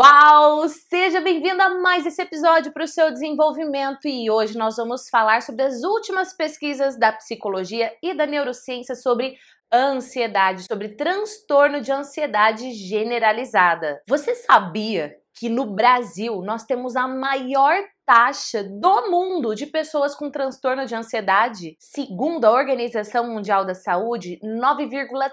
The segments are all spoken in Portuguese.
Uau! Seja bem-vindo a mais esse episódio para o seu desenvolvimento e hoje nós vamos falar sobre as últimas pesquisas da psicologia e da neurociência sobre ansiedade, sobre transtorno de ansiedade generalizada. Você sabia que no Brasil nós temos a maior taxa do mundo de pessoas com transtorno de ansiedade? Segundo a Organização Mundial da Saúde, 9,3%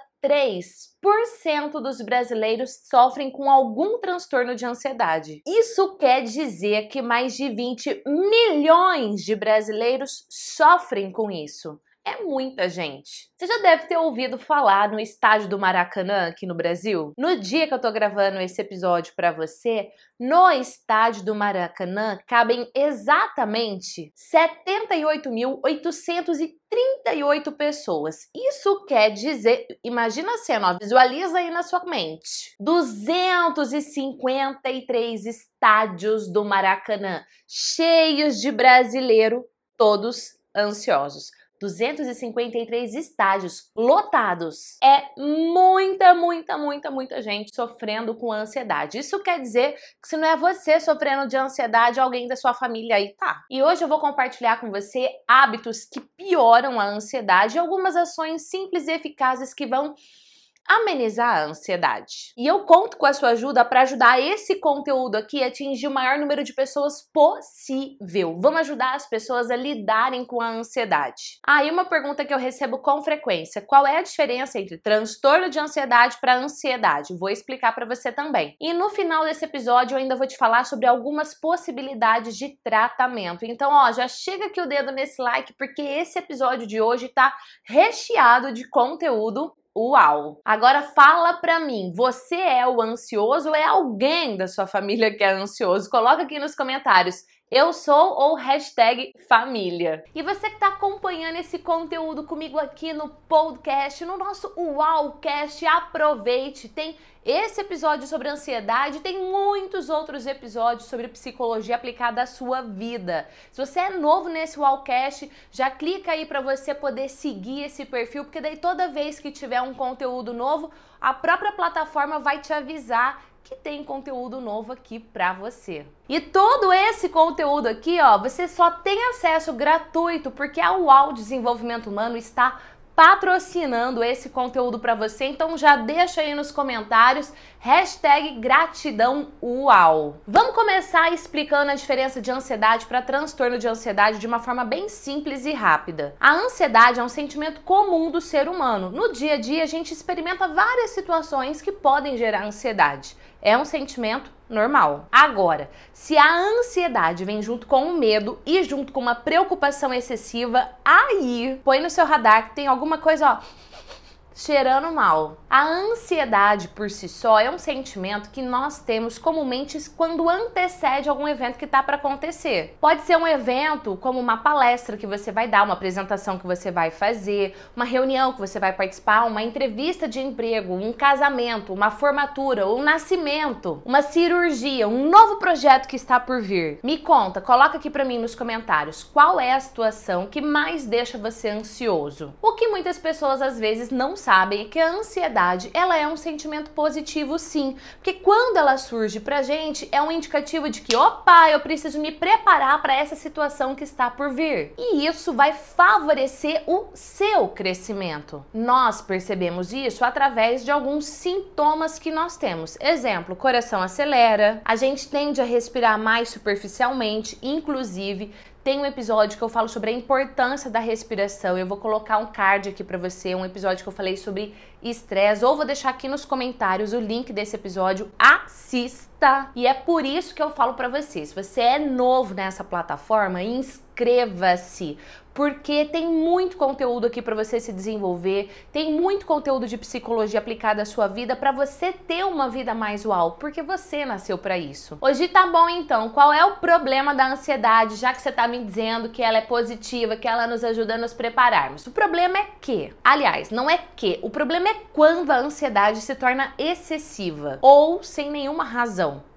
dos brasileiros sofrem com algum transtorno de ansiedade. Isso quer dizer que mais de 20 milhões de brasileiros sofrem com isso. É muita gente. Você já deve ter ouvido falar no estádio do Maracanã aqui no Brasil? No dia que eu tô gravando esse episódio para você, no estádio do Maracanã cabem exatamente 78.838 pessoas. Isso quer dizer, imagina a cena, ó, visualiza aí na sua mente. 253 estádios do Maracanã cheios de brasileiro, todos ansiosos. 253 estágios lotados. É muita, muita, muita, muita gente sofrendo com ansiedade. Isso quer dizer que se não é você sofrendo de ansiedade, alguém da sua família aí tá. E hoje eu vou compartilhar com você hábitos que pioram a ansiedade e algumas ações simples e eficazes que vão amenizar a ansiedade. E eu conto com a sua ajuda para ajudar esse conteúdo aqui a atingir o maior número de pessoas possível. Vamos ajudar as pessoas a lidarem com a ansiedade. Ah, e uma pergunta que eu recebo com frequência: qual é a diferença entre transtorno de ansiedade para ansiedade? Vou explicar para você também. E no final desse episódio eu ainda vou te falar sobre algumas possibilidades de tratamento. Então, ó, já chega aqui o dedo nesse like porque esse episódio de hoje tá recheado de conteúdo Uau! Agora fala pra mim, você é o ansioso ou é alguém da sua família que é ansioso? Coloca aqui nos comentários. Eu sou ou hashtag família. E você que está acompanhando esse conteúdo comigo aqui no podcast, no nosso Uaucast, aproveite. Tem esse episódio sobre ansiedade, tem muitos outros episódios sobre psicologia aplicada à sua vida. Se você é novo nesse Uaucast, já clica aí para você poder seguir esse perfil, porque daí toda vez que tiver um conteúdo novo, a própria plataforma vai te avisar que tem conteúdo novo aqui para você. E todo esse conteúdo aqui, ó, você só tem acesso gratuito porque a UAU Desenvolvimento Humano está patrocinando esse conteúdo para você, então já deixa aí nos comentários hashtag gratidão uau. Vamos começar explicando a diferença de ansiedade para transtorno de ansiedade de uma forma bem simples e rápida. A ansiedade é um sentimento comum do ser humano. No dia a dia a gente experimenta várias situações que podem gerar ansiedade. É um sentimento normal. Agora, se a ansiedade vem junto com o medo e junto com uma preocupação excessiva, aí põe no seu radar que tem alguma coisa, ó cheirando mal. A ansiedade por si só é um sentimento que nós temos comumente quando antecede algum evento que está para acontecer. Pode ser um evento como uma palestra que você vai dar, uma apresentação que você vai fazer, uma reunião que você vai participar, uma entrevista de emprego, um casamento, uma formatura, um nascimento, uma cirurgia, um novo projeto que está por vir. Me conta, coloca aqui para mim nos comentários qual é a situação que mais deixa você ansioso. O que muitas pessoas às vezes não sabem que a ansiedade ela é um sentimento positivo sim, porque quando ela surge pra gente é um indicativo de que, opa, eu preciso me preparar para essa situação que está por vir. E isso vai favorecer o seu crescimento. Nós percebemos isso através de alguns sintomas que nós temos. Exemplo, coração acelera, a gente tende a respirar mais superficialmente, inclusive tem um episódio que eu falo sobre a importância da respiração. Eu vou colocar um card aqui para você, um episódio que eu falei sobre estresse, ou vou deixar aqui nos comentários o link desse episódio. Assista! E é por isso que eu falo para você, se você é novo nessa plataforma, inscreva-se, porque tem muito conteúdo aqui para você se desenvolver, tem muito conteúdo de psicologia aplicada à sua vida para você ter uma vida mais uau, porque você nasceu para isso. Hoje tá bom então, qual é o problema da ansiedade, já que você tá me dizendo que ela é positiva, que ela nos ajuda a nos prepararmos? O problema é que, aliás, não é que, o problema é quando a ansiedade se torna excessiva ou sem nenhuma razão.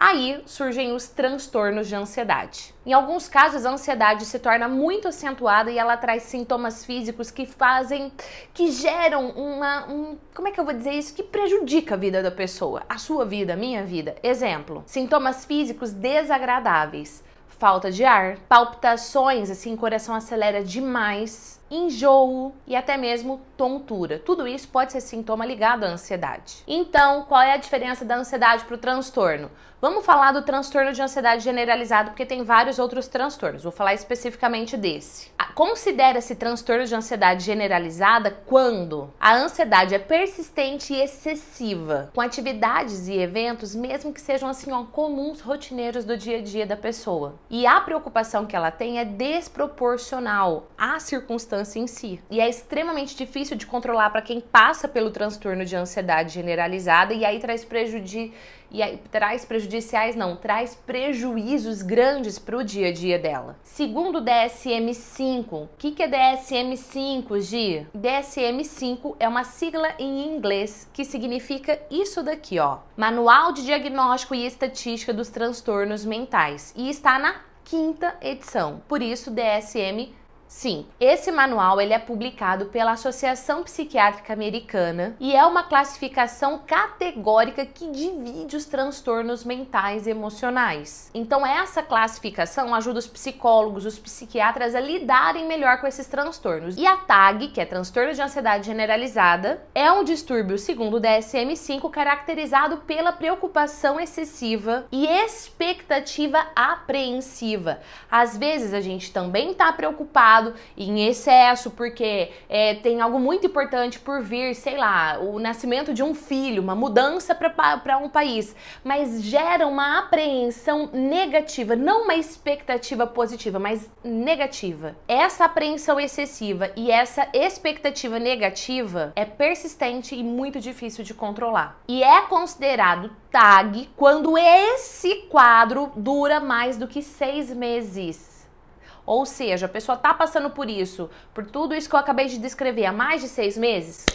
Aí surgem os transtornos de ansiedade. Em alguns casos, a ansiedade se torna muito acentuada e ela traz sintomas físicos que fazem, que geram uma, um, como é que eu vou dizer isso? Que prejudica a vida da pessoa, a sua vida, a minha vida. Exemplo: sintomas físicos desagradáveis, falta de ar, palpitações, assim, coração acelera demais enjoo e até mesmo tontura. Tudo isso pode ser sintoma ligado à ansiedade. Então, qual é a diferença da ansiedade para o transtorno? Vamos falar do transtorno de ansiedade generalizado, porque tem vários outros transtornos. Vou falar especificamente desse. Considera-se transtorno de ansiedade generalizada quando a ansiedade é persistente e excessiva, com atividades e eventos, mesmo que sejam assim ó, comuns, rotineiros do dia a dia da pessoa. E a preocupação que ela tem é desproporcional à circunstância em si. E é extremamente difícil de controlar para quem passa pelo transtorno de ansiedade generalizada e aí traz prejuízo e aí, traz prejudiciais, não, traz prejuízos grandes para o dia a dia dela. Segundo o DSM-5, o que, que é DSM-5, Gi? DSM-5 é uma sigla em inglês que significa isso daqui, ó. Manual de Diagnóstico e Estatística dos Transtornos Mentais. E está na quinta edição. Por isso, DSM Sim, esse manual ele é publicado pela Associação Psiquiátrica Americana e é uma classificação categórica que divide os transtornos mentais e emocionais. Então essa classificação ajuda os psicólogos, os psiquiatras a lidarem melhor com esses transtornos. E a TAG, que é transtorno de ansiedade generalizada, é um distúrbio, segundo o DSM-5, caracterizado pela preocupação excessiva e expectativa apreensiva. Às vezes a gente também está preocupado preocupado em excesso, porque é, tem algo muito importante por vir, sei lá, o nascimento de um filho, uma mudança para um país, mas gera uma apreensão negativa, não uma expectativa positiva, mas negativa. Essa apreensão excessiva e essa expectativa negativa é persistente e muito difícil de controlar. E é considerado TAG quando esse quadro dura mais do que seis meses. Ou seja, a pessoa está passando por isso, por tudo isso que eu acabei de descrever há mais de seis meses,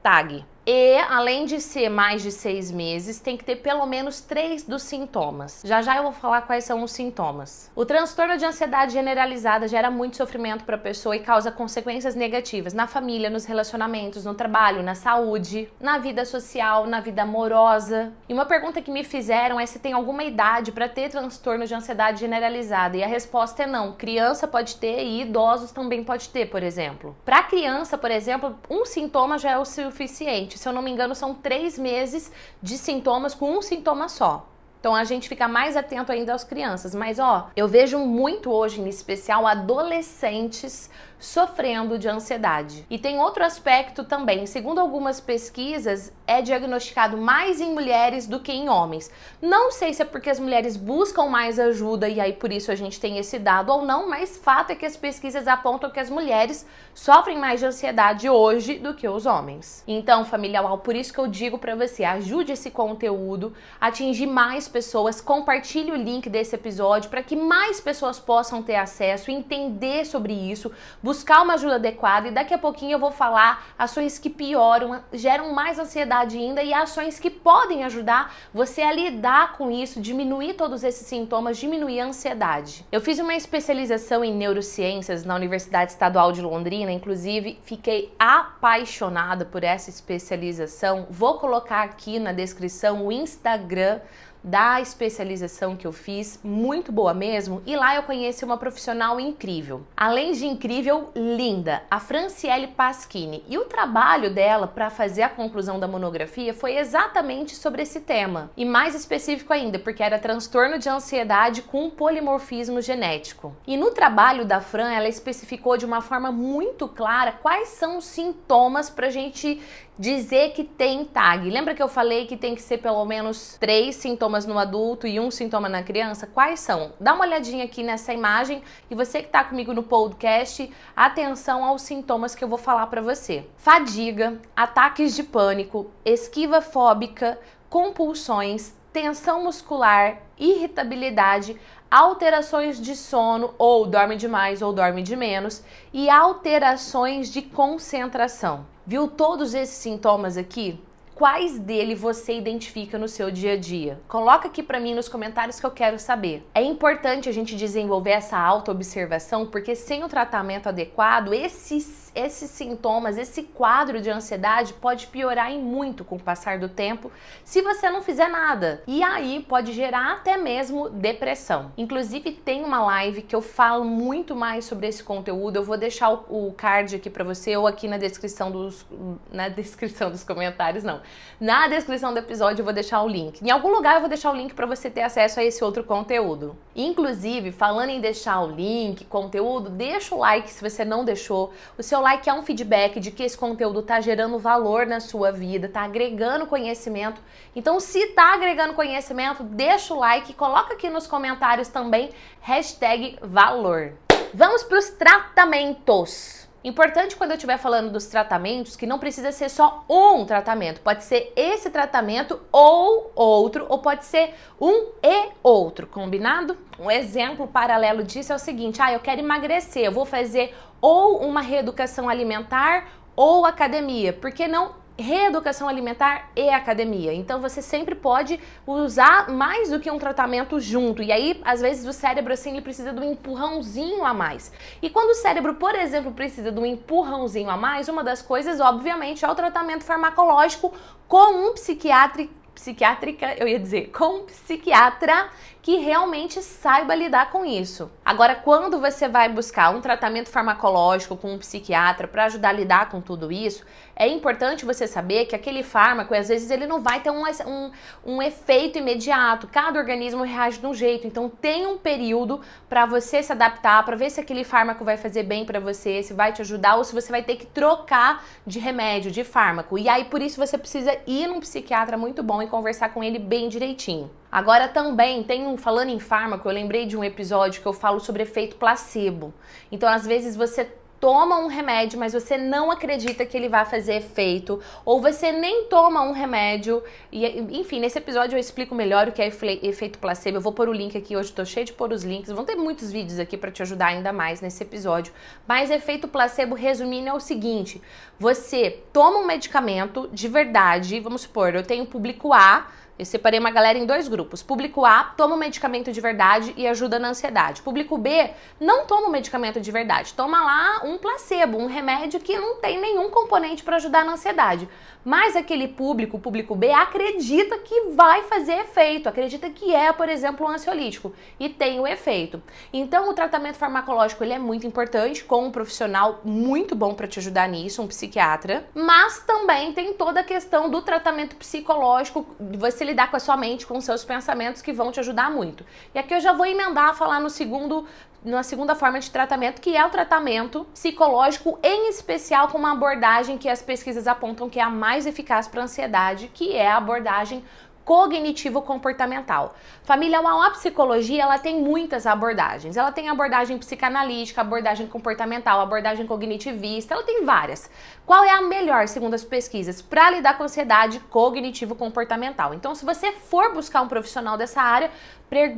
tag. E, além de ser mais de seis meses, tem que ter pelo menos três dos sintomas. Já já eu vou falar quais são os sintomas. O transtorno de ansiedade generalizada gera muito sofrimento para a pessoa e causa consequências negativas na família, nos relacionamentos, no trabalho, na saúde, na vida social, na vida amorosa. E uma pergunta que me fizeram é se tem alguma idade para ter transtorno de ansiedade generalizada. E a resposta é não. Criança pode ter e idosos também pode ter, por exemplo. Para criança, por exemplo, um sintoma já é o suficiente se eu não me engano, são três meses de sintomas com um sintoma só. Então a gente fica mais atento ainda às crianças. Mas ó, eu vejo muito hoje, em especial, adolescentes sofrendo de ansiedade. E tem outro aspecto também. Segundo algumas pesquisas, é diagnosticado mais em mulheres do que em homens. Não sei se é porque as mulheres buscam mais ajuda e aí por isso a gente tem esse dado ou não, mas fato é que as pesquisas apontam que as mulheres sofrem mais de ansiedade hoje do que os homens. Então, família por isso que eu digo para você, ajude esse conteúdo a atingir mais pessoas, compartilhe o link desse episódio para que mais pessoas possam ter acesso, entender sobre isso, buscar uma ajuda adequada e daqui a pouquinho eu vou falar ações que pioram, geram mais ansiedade ainda e ações que podem ajudar você a lidar com isso, diminuir todos esses sintomas, diminuir a ansiedade. Eu fiz uma especialização em neurociências na Universidade Estadual de Londrina, inclusive fiquei apaixonada por essa especialização. Vou colocar aqui na descrição o Instagram da especialização que eu fiz, muito boa mesmo, e lá eu conheci uma profissional incrível. Além de incrível, linda, a Franciele Pasquini. E o trabalho dela para fazer a conclusão da monografia foi exatamente sobre esse tema. E mais específico ainda, porque era transtorno de ansiedade com polimorfismo genético. E no trabalho da Fran, ela especificou de uma forma muito clara quais são os sintomas para a gente dizer que tem TAG. Lembra que eu falei que tem que ser pelo menos três sintomas no adulto e um sintoma na criança? Quais são? Dá uma olhadinha aqui nessa imagem e você que está comigo no podcast, atenção aos sintomas que eu vou falar para você: fadiga, ataques de pânico, esquiva fóbica, compulsões, tensão muscular, irritabilidade, alterações de sono, ou dorme demais ou dorme de menos, e alterações de concentração. Viu todos esses sintomas aqui? quais dele você identifica no seu dia a dia? Coloca aqui para mim nos comentários que eu quero saber. É importante a gente desenvolver essa autoobservação porque sem o tratamento adequado, esses esses sintomas, esse quadro de ansiedade pode piorar em muito com o passar do tempo se você não fizer nada. E aí pode gerar até mesmo depressão. Inclusive tem uma live que eu falo muito mais sobre esse conteúdo. Eu vou deixar o, card aqui para você ou aqui na descrição dos na descrição dos comentários, não. Na descrição do episódio eu vou deixar o link. Em algum lugar eu vou deixar o link para você ter acesso a esse outro conteúdo. Inclusive, falando em deixar o link, conteúdo, deixa o like se você não deixou. O seu like é um feedback de que esse conteúdo está gerando valor na sua vida, está agregando conhecimento. Então, se está agregando conhecimento, deixa o like, coloca aqui nos comentários também hashtag valor. Vamos para os tratamentos. Importante quando eu estiver falando dos tratamentos que não precisa ser só um tratamento, pode ser esse tratamento ou outro, ou pode ser um e outro, combinado? Um exemplo paralelo disso é o seguinte: ah, eu quero emagrecer, eu vou fazer ou uma reeducação alimentar ou academia, por que não reeducação alimentar e academia. Então você sempre pode usar mais do que um tratamento junto. E aí, às vezes, o cérebro assim ele precisa de um empurrãozinho a mais. E quando o cérebro, por exemplo, precisa de um empurrãozinho a mais, uma das coisas, obviamente, é o tratamento farmacológico com um psiquiatra psiquiátrica, eu ia dizer, com um psiquiatra que realmente saiba lidar com isso. Agora, quando você vai buscar um tratamento farmacológico com um psiquiatra para ajudar a lidar com tudo isso, é importante você saber que aquele fármaco, às vezes, ele não vai ter um, um, um efeito imediato. Cada organismo reage de um jeito. Então, tem um período para você se adaptar, para ver se aquele fármaco vai fazer bem para você, se vai te ajudar ou se você vai ter que trocar de remédio, de fármaco. E aí, por isso, você precisa ir num psiquiatra muito bom e conversar com ele bem direitinho. Agora também tem um falando em fármaco, eu lembrei de um episódio que eu falo sobre efeito placebo. Então, às vezes você toma um remédio, mas você não acredita que ele vai fazer efeito, ou você nem toma um remédio, e enfim, nesse episódio eu explico melhor o que é efeito placebo. Eu vou pôr o link aqui hoje, tô cheio de pôr os links. Vão ter muitos vídeos aqui para te ajudar ainda mais nesse episódio. Mas efeito placebo, resumindo, é o seguinte: você toma um medicamento de verdade, vamos supor, eu tenho público A eu separei uma galera em dois grupos. Público A toma o medicamento de verdade e ajuda na ansiedade. Público B não toma o medicamento de verdade, toma lá um placebo, um remédio que não tem nenhum componente para ajudar na ansiedade. Mas aquele público, o público B, acredita que vai fazer efeito, acredita que é, por exemplo, um ansiolítico e tem o efeito. Então, o tratamento farmacológico ele é muito importante, com um profissional muito bom para te ajudar nisso, um psiquiatra. Mas também tem toda a questão do tratamento psicológico, de você lidar com a sua mente, com os seus pensamentos, que vão te ajudar muito. E aqui eu já vou emendar a falar no segundo numa segunda forma de tratamento, que é o tratamento psicológico, em especial com uma abordagem que as pesquisas apontam que é a mais eficaz para ansiedade, que é a abordagem cognitivo-comportamental. Família, a psicologia ela tem muitas abordagens. Ela tem abordagem psicanalítica, abordagem comportamental, abordagem cognitivista, ela tem várias. Qual é a melhor, segundo as pesquisas, para lidar com ansiedade cognitivo-comportamental? Então, se você for buscar um profissional dessa área,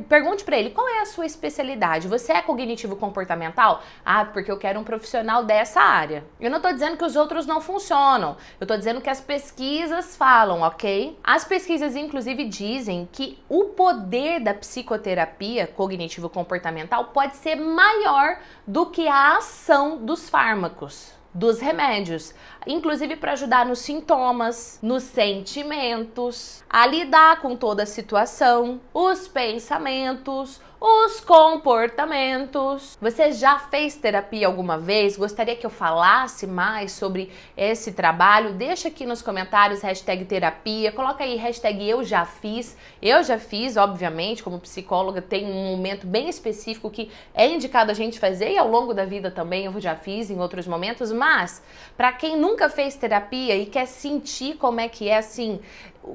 pergunte para ele qual é a sua especialidade. Você é cognitivo comportamental? Ah, porque eu quero um profissional dessa área. Eu não estou dizendo que os outros não funcionam. Eu estou dizendo que as pesquisas falam, ok? As pesquisas, inclusive, dizem que o poder da psicoterapia cognitivo comportamental pode ser maior do que a ação dos fármacos dos remédios, inclusive para ajudar nos sintomas, nos sentimentos, a lidar com toda a situação, os pensamentos, os comportamentos. Você já fez terapia alguma vez? Gostaria que eu falasse mais sobre esse trabalho? Deixa aqui nos comentários hashtag terapia, coloca aí hashtag eu já fiz. Eu já fiz, obviamente, como psicóloga, tem um momento bem específico que é indicado a gente fazer e ao longo da vida também eu já fiz em outros momentos, mas para quem nunca fez terapia e quer sentir como é que é assim,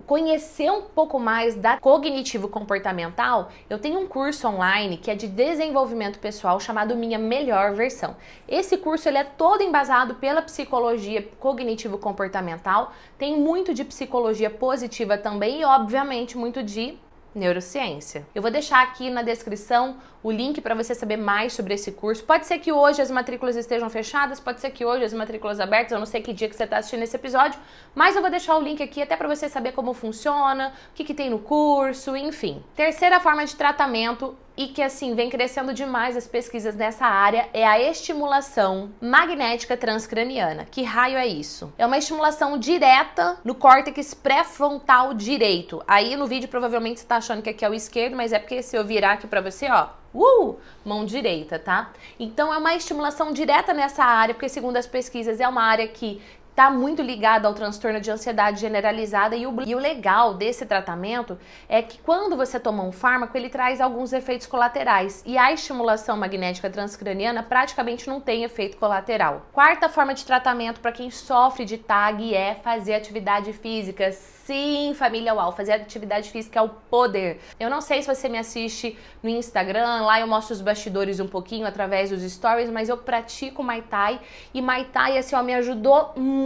conhecer um pouco mais da cognitivo comportamental, eu tenho um curso online que é de desenvolvimento pessoal chamado Minha Melhor Versão. Esse curso ele é todo embasado pela psicologia cognitivo comportamental, tem muito de psicologia positiva também e obviamente muito de neurociência. Eu vou deixar aqui na descrição o link para você saber mais sobre esse curso. Pode ser que hoje as matrículas estejam fechadas, pode ser que hoje as matrículas abertas, eu não sei que dia que você está assistindo esse episódio, mas eu vou deixar o link aqui até para você saber como funciona, o que, que tem no curso, enfim. Terceira forma de tratamento e que assim vem crescendo demais as pesquisas nessa área é a estimulação magnética transcraniana. Que raio é isso? É uma estimulação direta no córtex pré-frontal direito. Aí no vídeo provavelmente você tá achando que aqui é o esquerdo, mas é porque se eu virar aqui para você, ó, Uh, mão direita, tá? Então é uma estimulação direta nessa área, porque segundo as pesquisas é uma área que está muito ligado ao transtorno de ansiedade generalizada e o, e o legal desse tratamento é que quando você toma um fármaco, ele traz alguns efeitos colaterais e a estimulação magnética transcraniana praticamente não tem efeito colateral. Quarta forma de tratamento para quem sofre de TAG é fazer atividade física Sim, família UAU, fazer atividade física é o poder. Eu não sei se você me assiste no Instagram, lá eu mostro os bastidores um pouquinho através dos stories, mas eu pratico Muay Thai e Muay Thai assim, ó, me ajudou muito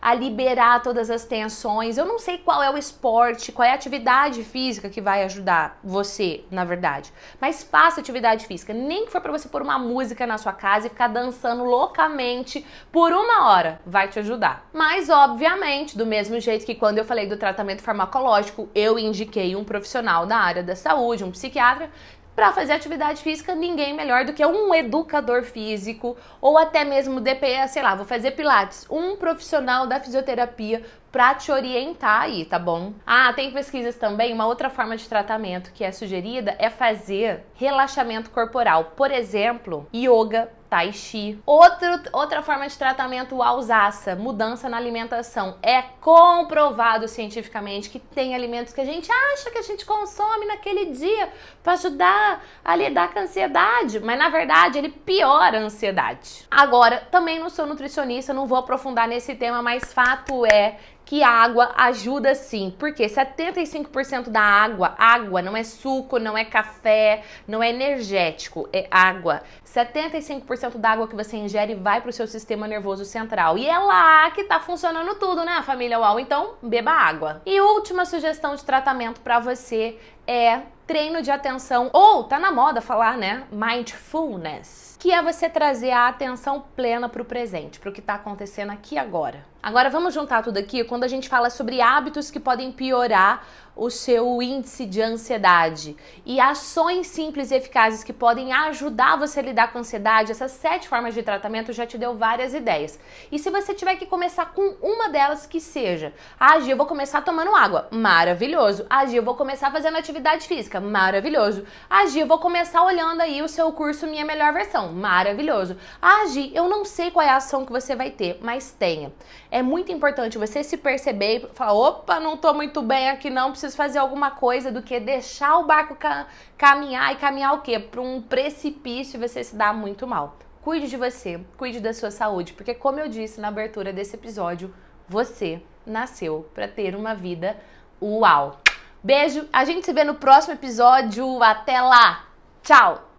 a liberar todas as tensões. Eu não sei qual é o esporte, qual é a atividade física que vai ajudar você, na verdade. Mas faça atividade física, nem que for para você pôr uma música na sua casa e ficar dançando loucamente por uma hora, vai te ajudar. Mas obviamente, do mesmo jeito que quando eu falei do tratamento farmacológico, eu indiquei um profissional da área da saúde, um psiquiatra, para fazer atividade física, ninguém melhor do que um educador físico ou até mesmo DPE, sei lá, vou fazer pilates, um profissional da fisioterapia para te orientar aí, tá bom? Ah, tem pesquisas também, uma outra forma de tratamento que é sugerida é fazer relaxamento corporal, por exemplo, yoga Tai Chi. Outro, outra forma de tratamento, alsaça, mudança na alimentação. É comprovado cientificamente que tem alimentos que a gente acha que a gente consome naquele dia para ajudar a lidar com a ansiedade, mas na verdade ele piora a ansiedade. Agora, também não sou nutricionista, não vou aprofundar nesse tema, mas fato é que a água ajuda sim, porque 75% da água, água não é suco, não é café, não é energético, é água. 75% da água que você ingere vai para o seu sistema nervoso central. E é lá que tá funcionando tudo, né, família UAU? Então, beba água. E última sugestão de tratamento para você é treino de atenção, ou tá na moda falar, né? Mindfulness, que é você trazer a atenção plena para o presente, para o que está acontecendo aqui agora. Agora vamos juntar tudo aqui quando a gente fala sobre hábitos que podem piorar o seu índice de ansiedade e ações simples e eficazes que podem ajudar você a lidar com a ansiedade. Essas sete formas de tratamento já te deu várias ideias. E se você tiver que começar com uma delas que seja, ah, Gia, eu vou começar tomando água, maravilhoso. Ah, Gia, eu vou começar fazendo atividade física, maravilhoso. Ah, Gia, eu vou começar olhando aí o seu curso Minha Melhor Versão, maravilhoso. Ah, Gia, eu não sei qual é a ação que você vai ter, mas tenha. É muito importante você se perceber e falar, opa, não tô muito bem aqui não, preciso fazer alguma coisa do que deixar o barco ca caminhar e caminhar o quê? Para um precipício você se dar muito mal. Cuide de você, cuide da sua saúde, porque como eu disse na abertura desse episódio, você nasceu para ter uma vida uau. Beijo, a gente se vê no próximo episódio. Até lá. Tchau.